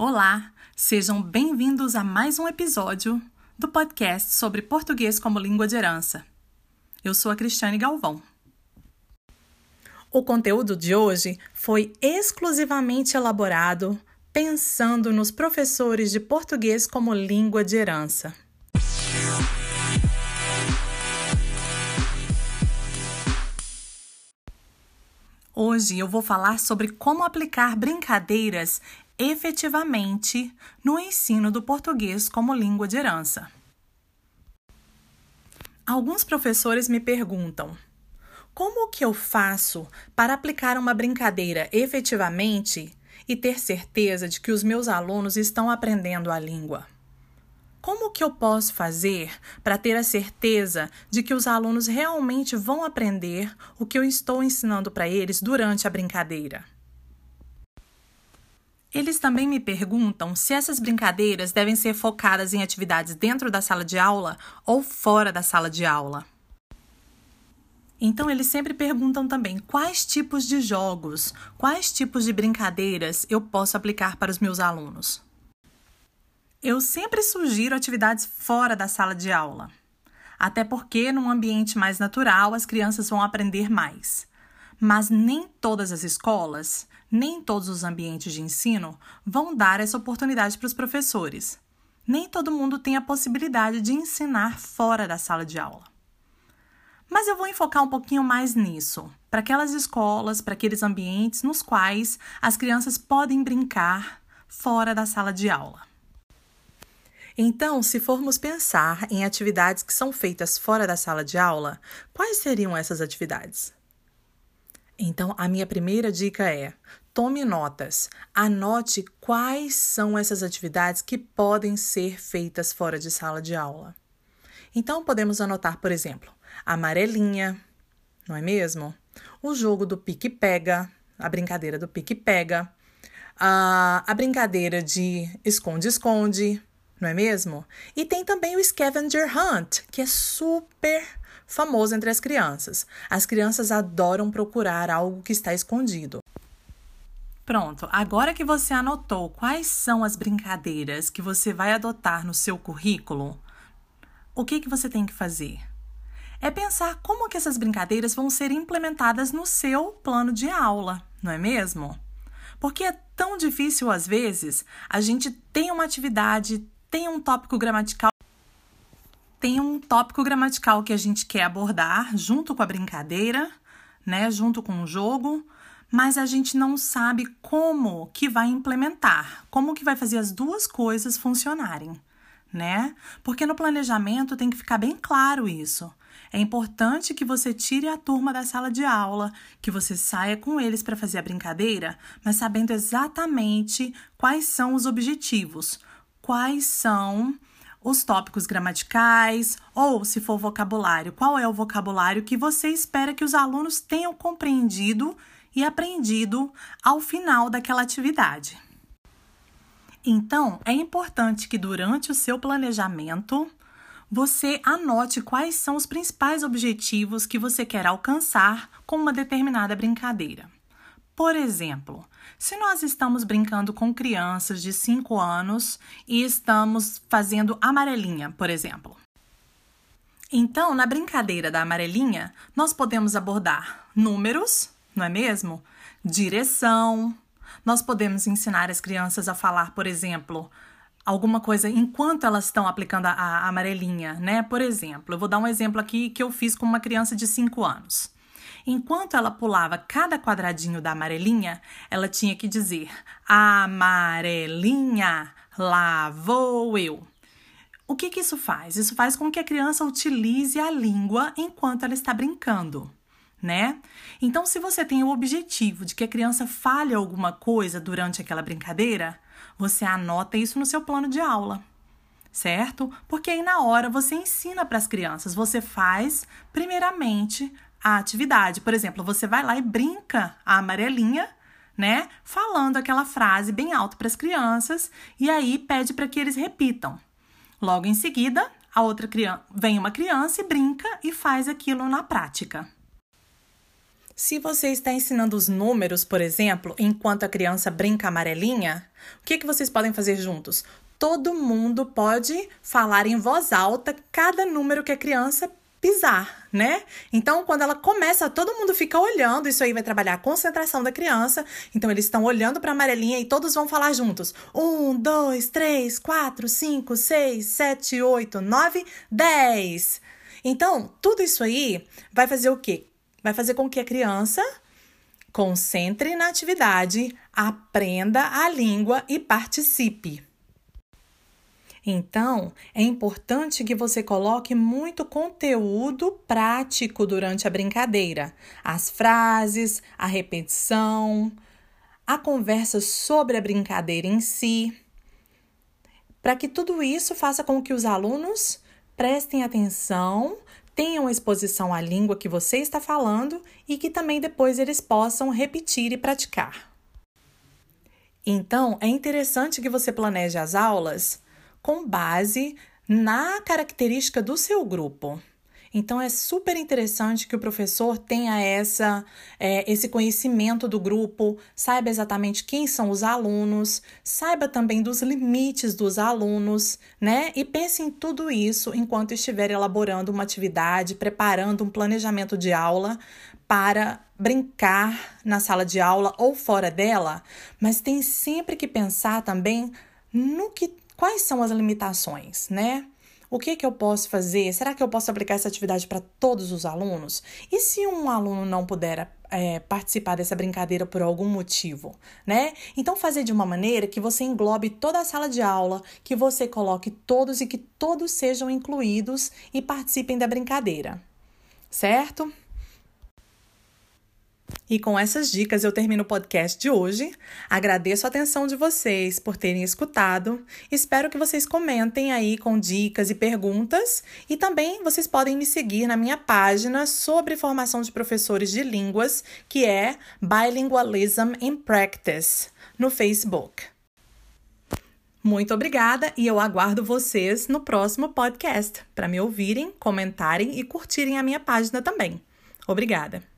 Olá, sejam bem-vindos a mais um episódio do podcast sobre português como língua de herança. Eu sou a Cristiane Galvão. O conteúdo de hoje foi exclusivamente elaborado pensando nos professores de português como língua de herança. Hoje eu vou falar sobre como aplicar brincadeiras efetivamente no ensino do português como língua de herança. Alguns professores me perguntam: como que eu faço para aplicar uma brincadeira efetivamente e ter certeza de que os meus alunos estão aprendendo a língua? Como que eu posso fazer para ter a certeza de que os alunos realmente vão aprender o que eu estou ensinando para eles durante a brincadeira? Eles também me perguntam se essas brincadeiras devem ser focadas em atividades dentro da sala de aula ou fora da sala de aula. Então, eles sempre perguntam também quais tipos de jogos, quais tipos de brincadeiras eu posso aplicar para os meus alunos. Eu sempre sugiro atividades fora da sala de aula, até porque, num ambiente mais natural, as crianças vão aprender mais. Mas nem todas as escolas nem todos os ambientes de ensino vão dar essa oportunidade para os professores. Nem todo mundo tem a possibilidade de ensinar fora da sala de aula. Mas eu vou enfocar um pouquinho mais nisso, para aquelas escolas, para aqueles ambientes nos quais as crianças podem brincar fora da sala de aula. Então, se formos pensar em atividades que são feitas fora da sala de aula, quais seriam essas atividades? Então, a minha primeira dica é: tome notas. Anote quais são essas atividades que podem ser feitas fora de sala de aula. Então, podemos anotar, por exemplo, a amarelinha, não é mesmo? O jogo do pique-pega, a brincadeira do pique-pega, a, a brincadeira de esconde-esconde, não é mesmo? E tem também o scavenger hunt, que é super famoso entre as crianças. As crianças adoram procurar algo que está escondido. Pronto, agora que você anotou quais são as brincadeiras que você vai adotar no seu currículo, o que, que você tem que fazer? É pensar como que essas brincadeiras vão ser implementadas no seu plano de aula, não é mesmo? Porque é tão difícil às vezes a gente tem uma atividade, tem um tópico gramatical tem um tópico gramatical que a gente quer abordar junto com a brincadeira, né, junto com o jogo, mas a gente não sabe como que vai implementar, como que vai fazer as duas coisas funcionarem, né? Porque no planejamento tem que ficar bem claro isso. É importante que você tire a turma da sala de aula, que você saia com eles para fazer a brincadeira, mas sabendo exatamente quais são os objetivos, quais são os tópicos gramaticais ou, se for vocabulário, qual é o vocabulário que você espera que os alunos tenham compreendido e aprendido ao final daquela atividade. Então, é importante que durante o seu planejamento você anote quais são os principais objetivos que você quer alcançar com uma determinada brincadeira. Por exemplo, se nós estamos brincando com crianças de 5 anos e estamos fazendo amarelinha, por exemplo. Então, na brincadeira da amarelinha, nós podemos abordar números, não é mesmo? Direção. Nós podemos ensinar as crianças a falar, por exemplo, alguma coisa enquanto elas estão aplicando a, a amarelinha, né? Por exemplo, eu vou dar um exemplo aqui que eu fiz com uma criança de 5 anos. Enquanto ela pulava cada quadradinho da amarelinha, ela tinha que dizer: Amarelinha, lá vou eu. O que, que isso faz? Isso faz com que a criança utilize a língua enquanto ela está brincando, né? Então, se você tem o objetivo de que a criança fale alguma coisa durante aquela brincadeira, você anota isso no seu plano de aula certo? Porque aí na hora você ensina para as crianças, você faz primeiramente a atividade. Por exemplo, você vai lá e brinca a amarelinha, né? Falando aquela frase bem alto para as crianças e aí pede para que eles repitam. Logo em seguida, a outra criança vem uma criança e brinca e faz aquilo na prática. Se você está ensinando os números, por exemplo, enquanto a criança brinca amarelinha, o que, que vocês podem fazer juntos? Todo mundo pode falar em voz alta cada número que a criança pisar, né? Então, quando ela começa, todo mundo fica olhando, isso aí vai trabalhar a concentração da criança. Então, eles estão olhando para a amarelinha e todos vão falar juntos: um, dois, três, quatro, cinco, seis, sete, oito, nove, dez. Então, tudo isso aí vai fazer o quê? Vai fazer com que a criança concentre na atividade, aprenda a língua e participe. Então, é importante que você coloque muito conteúdo prático durante a brincadeira. As frases, a repetição, a conversa sobre a brincadeira em si, para que tudo isso faça com que os alunos prestem atenção tenham exposição à língua que você está falando e que também depois eles possam repetir e praticar. Então, é interessante que você planeje as aulas com base na característica do seu grupo. Então é super interessante que o professor tenha essa, é, esse conhecimento do grupo, saiba exatamente quem são os alunos, saiba também dos limites dos alunos, né? E pense em tudo isso enquanto estiver elaborando uma atividade, preparando um planejamento de aula para brincar na sala de aula ou fora dela, mas tem sempre que pensar também no que quais são as limitações, né? O que, que eu posso fazer? Será que eu posso aplicar essa atividade para todos os alunos? E se um aluno não puder é, participar dessa brincadeira por algum motivo, né? Então, fazer de uma maneira que você englobe toda a sala de aula, que você coloque todos e que todos sejam incluídos e participem da brincadeira, certo? E com essas dicas eu termino o podcast de hoje. Agradeço a atenção de vocês por terem escutado. Espero que vocês comentem aí com dicas e perguntas. E também vocês podem me seguir na minha página sobre formação de professores de línguas, que é Bilingualism in Practice, no Facebook. Muito obrigada e eu aguardo vocês no próximo podcast para me ouvirem, comentarem e curtirem a minha página também. Obrigada!